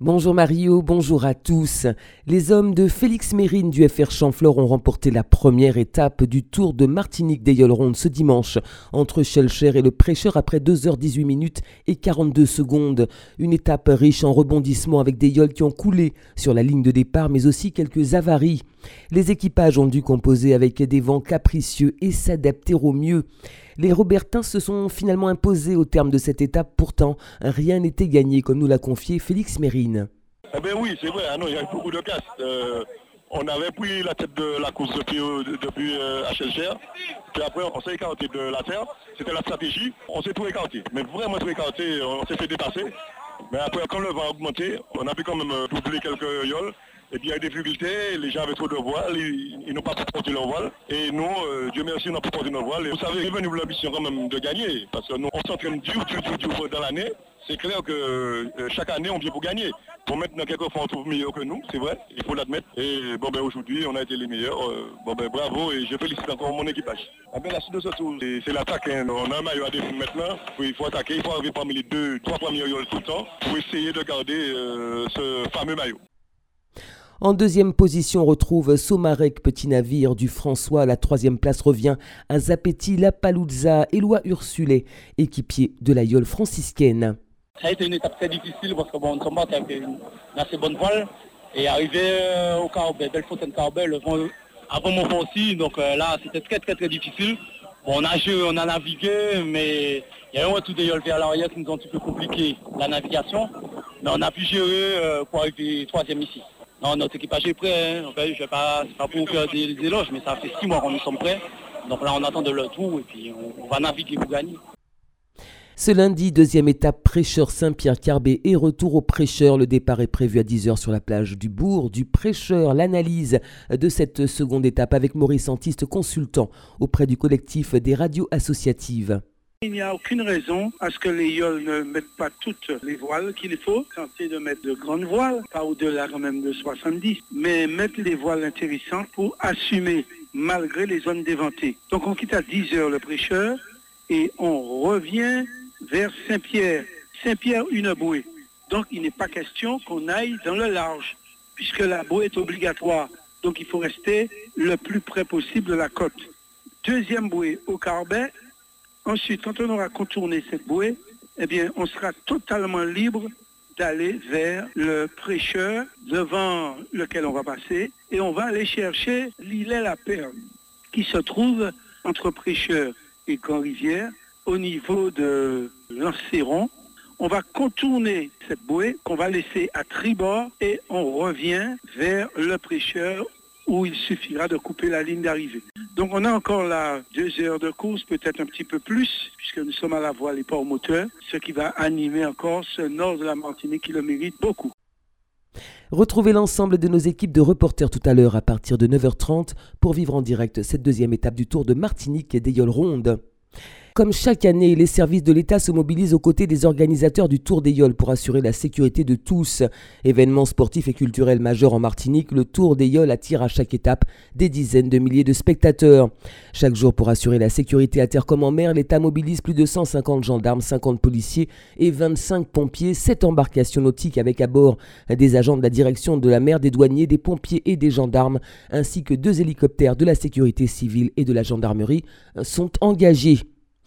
Bonjour Mario, bonjour à tous. Les hommes de Félix Mérine du FR Champfleur ont remporté la première étape du Tour de Martinique des Ronde ce dimanche entre Schelcher et le prêcheur après 2h18 minutes et 42 secondes. Une étape riche en rebondissements avec des yoles qui ont coulé sur la ligne de départ mais aussi quelques avaries. Les équipages ont dû composer avec des vents capricieux et s'adapter au mieux. Les Robertins se sont finalement imposés au terme de cette étape, pourtant rien n'était gagné comme nous l'a confié Félix Mérine. Eh bien oui, c'est vrai, ah il y a eu beaucoup de casse. Euh, on avait pris la tête de la course depuis, depuis euh, puis après on s'est écarté de la terre, c'était la stratégie, on s'est tout écarté, mais vraiment tout écarté, on s'est fait dépasser. Mais après, quand le vent a augmenté, on a pu quand même euh, doubler quelques yoles. Et puis il y a des difficultés, les gens avaient trop de voiles, ils, n'ont pas pu porter leur voile. Et nous, euh, Dieu merci, on a pu porter nos voiles. Et vous savez, venu l'ambition quand même de gagner, parce que nous, on s'entraîne dur, dur, dur, dur dans l'année. C'est clair que euh, chaque année, on vient pour gagner. Pour maintenant, quelquefois, on trouve meilleur que nous, c'est vrai, il faut l'admettre. Et bon, ben aujourd'hui, on a été les meilleurs. bon, ben bravo, et je félicite encore mon équipage. Ah ben, la suite de ce tour, c'est l'attaque. Hein. On a un maillot à défendre maintenant. Il faut attaquer, il faut arriver parmi les deux, trois premiers tout le temps pour essayer de garder ce fameux maillot. En deuxième position, on retrouve Somarek, petit navire du François. La troisième place revient à Zapetti, La Paluzza, Éloi Ursulé, équipier de la yole franciscaine. Ça a été une étape très difficile parce qu'on bon, combat avec une, assez bonne voile. Et arrivé euh, au Carbet, Bellefontaine Carbet, le vent avant mon vent aussi. Donc euh, là, c'était très très très difficile. on a joué, on a navigué, mais il y a eu un des yoles vers l'arrière qui nous ont un petit peu compliqué la navigation. Mais on a pu gérer euh, pour arriver troisième ici. Non, notre équipage est prêt. Hein. je vais pas, pas pour faire des, éloges, mais ça fait six mois qu'on nous sommes prêts. Donc là, on attend de le tout et puis on, va naviguer pour gagner. Ce lundi, deuxième étape, prêcheur Saint-Pierre-Carbet et retour au prêcheur. Le départ est prévu à 10h sur la plage du Bourg. Du prêcheur, l'analyse de cette seconde étape avec Maurice Antiste, consultant auprès du collectif des radios associatives. Il n'y a aucune raison à ce que les yoles ne mettent pas toutes les voiles qu'il faut. Tenter de mettre de grandes voiles, pas au-delà même de 70, mais mettre les voiles intéressantes pour assumer malgré les zones déventées. Donc on quitte à 10 heures le prêcheur et on revient vers Saint-Pierre. Saint-Pierre, une bouée. Donc il n'est pas question qu'on aille dans le large, puisque la bouée est obligatoire. Donc il faut rester le plus près possible de la côte. Deuxième bouée au Carbet, Ensuite, quand on aura contourné cette bouée, eh bien, on sera totalement libre d'aller vers le prêcheur devant lequel on va passer et on va aller chercher l'îlet la Perle qui se trouve entre prêcheur et Grand-Rivière au niveau de l'Ancéron. On va contourner cette bouée qu'on va laisser à tribord et on revient vers le prêcheur où il suffira de couper la ligne d'arrivée. Donc on a encore là deux heures de course, peut-être un petit peu plus, puisque nous sommes à la voile et pas au moteur, ce qui va animer encore ce nord de la Martinique qui le mérite beaucoup. Retrouvez l'ensemble de nos équipes de reporters tout à l'heure à partir de 9h30 pour vivre en direct cette deuxième étape du Tour de Martinique et des Rondes. Comme chaque année, les services de l'État se mobilisent aux côtés des organisateurs du Tour des Yoles pour assurer la sécurité de tous. Événement sportif et culturel majeur en Martinique, le Tour des Yoles attire à chaque étape des dizaines de milliers de spectateurs. Chaque jour, pour assurer la sécurité à terre comme en mer, l'État mobilise plus de 150 gendarmes, 50 policiers et 25 pompiers, 7 embarcations nautiques avec à bord des agents de la direction de la mer, des douaniers, des pompiers et des gendarmes, ainsi que deux hélicoptères de la sécurité civile et de la gendarmerie sont engagés.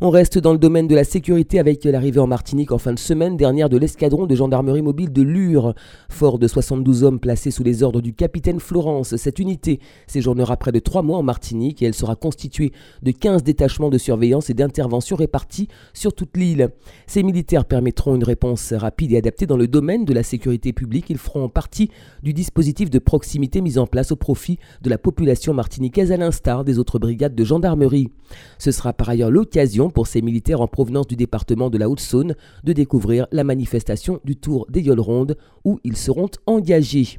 On reste dans le domaine de la sécurité avec l'arrivée en Martinique en fin de semaine dernière de l'escadron de gendarmerie mobile de Lure. Fort de 72 hommes placés sous les ordres du capitaine Florence, cette unité séjournera près de trois mois en Martinique et elle sera constituée de 15 détachements de surveillance et d'intervention répartis sur toute l'île. Ces militaires permettront une réponse rapide et adaptée dans le domaine de la sécurité publique. Ils feront partie du dispositif de proximité mis en place au profit de la population martiniquaise à l'instar des autres brigades de gendarmerie. Ce sera par ailleurs l'occasion pour ces militaires en provenance du département de la Haute-Saône de découvrir la manifestation du Tour des Rondes où ils seront engagés.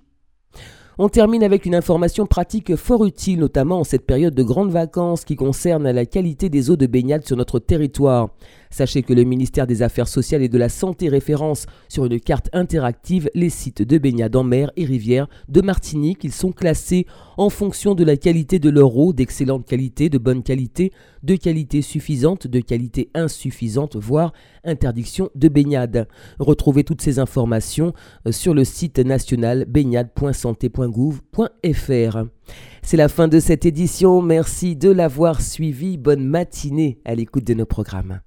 On termine avec une information pratique fort utile, notamment en cette période de grandes vacances qui concerne la qualité des eaux de baignade sur notre territoire. Sachez que le ministère des Affaires sociales et de la Santé référence sur une carte interactive les sites de baignade en mer et rivière de Martinique. Ils sont classés en fonction de la qualité de leur eau, d'excellente qualité, de bonne qualité, de qualité suffisante, de qualité insuffisante, voire interdiction de baignade. Retrouvez toutes ces informations euh, sur le site national baignade.santé.gouv.fr. C'est la fin de cette édition. Merci de l'avoir suivi. Bonne matinée à l'écoute de nos programmes.